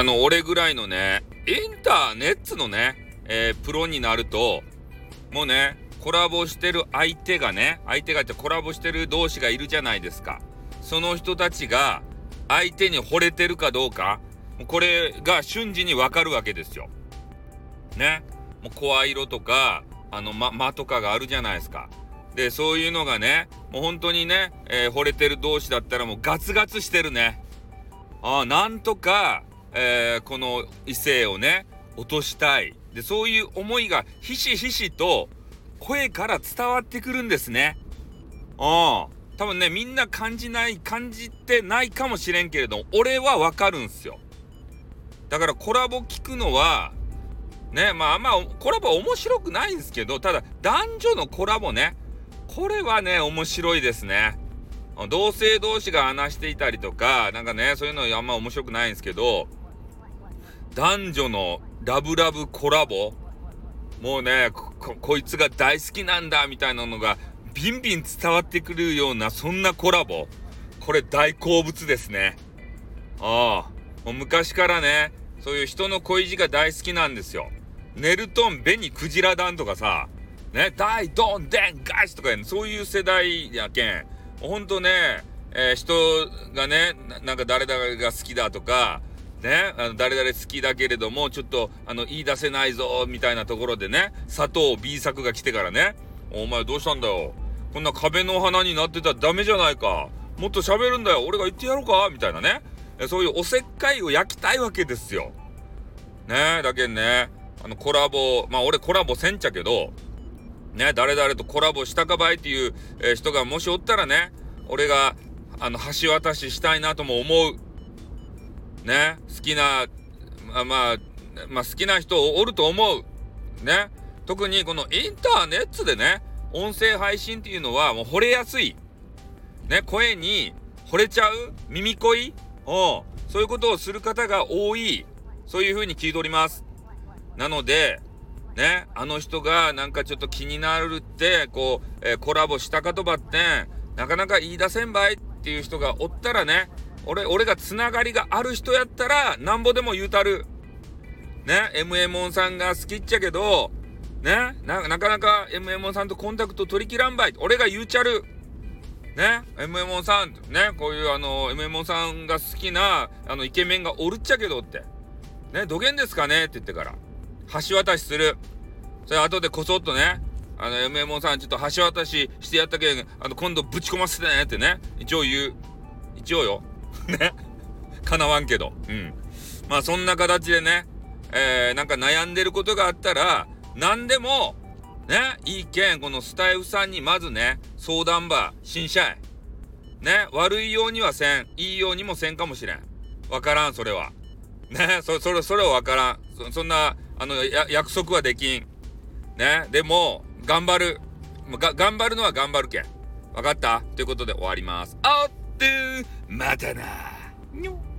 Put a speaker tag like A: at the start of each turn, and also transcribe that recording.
A: あの、俺ぐらいのね、インターネットのね、えー、プロになると、もうね、コラボしてる相手がね、相手がってコラボしてる同士がいるじゃないですか。その人たちが相手に惚れてるかどうか、これが瞬時にわかるわけですよ。ね。もう声色とか、あの、ま、間とかがあるじゃないですか。で、そういうのがね、もう本当にね、えー、惚れてる同士だったらもうガツガツしてるね。ああ、なんとか、えー、この異性をね、落としたい。で、そういう思いがひしひしと声から伝わってくるんですね。ああ。多分ね、みんな感じない、感じてないかもしれんけれど、俺はわかるんすよ。だからコラボ聞くのは、ね、まあまあ、コラボ面白くないんですけど、ただ男女のコラボね、これはね、面白いですね。同性同士が話していたりとか、なんかね、そういうのあんま面白くないんですけど、男女のラブラブコラボ？もうねこ、こいつが大好きなんだみたいなのがビンビン伝わってくるようなそんなコラボ。これ大好物ですね。ああ。もう昔からね、そういう人の恋路が大好きなんですよ。ネルトン、ベニ、クジラ団とかさ、ね、大、ドン、デン、ガイスとかそういう世代やけん。ほんとね、えー、人がねなんか誰々が好きだとか、ね、あの誰々好きだけれども、ちょっと、あの、言い出せないぞ、みたいなところでね、佐藤 B 作が来てからね、お前どうしたんだよ。こんな壁の花になってたらダメじゃないか。もっと喋るんだよ。俺が言ってやろうかみたいなね。そういうおせっかいを焼きたいわけですよ。ねだけんね、あの、コラボ、まあ俺コラボせんちゃけど、ね、誰々とコラボしたかばいっていう、えー、人がもしおったらね、俺が、あの、橋渡ししたいなとも思う。ね、好きな、まあ、まあ、まあ、好きな人おると思う。ね。特にこのインターネットでね、音声配信っていうのはもう惚れやすい。ね、声に惚れちゃう耳恋おそういうことをする方が多い。そういう風に聞いております。なので、ね、あの人がなんかちょっと気になるって、こう、えー、コラボしたかとばって、なかなか言い出せんばいっていう人がおったらね、俺、俺がつながりがある人やったら、なんぼでも言うたる。ね、MMON さんが好きっちゃけど、ね、な、なかなか MMON さんとコンタクト取り切らんばい。俺が言うちゃる。ね、MMON さん、ね、こういうあの、MMON さんが好きな、あの、イケメンがおるっちゃけどって。ね、どげんですかね？って言ってから。橋渡しする。それ後でこそっとね、あの、MMON さんちょっと橋渡ししてやったけん、あの、今度ぶち込ませてねってね、一応言う。一応よ。ね。かなわんけど。うん。まあそんな形でね、えー、なんか悩んでることがあったら、何でも、ね、いいけん、このスタイフさんにまずね、相談場、新社員。ね、悪いようにはせん、いいようにもせんかもしれん。わからん、それは。ね、そ、それ、それはわからん。そ、そんな、あの、約束はできん。ね、でも、頑張る。が、頑張るのは頑張るけん。わかった？ということで終わります。あってまたな。にょ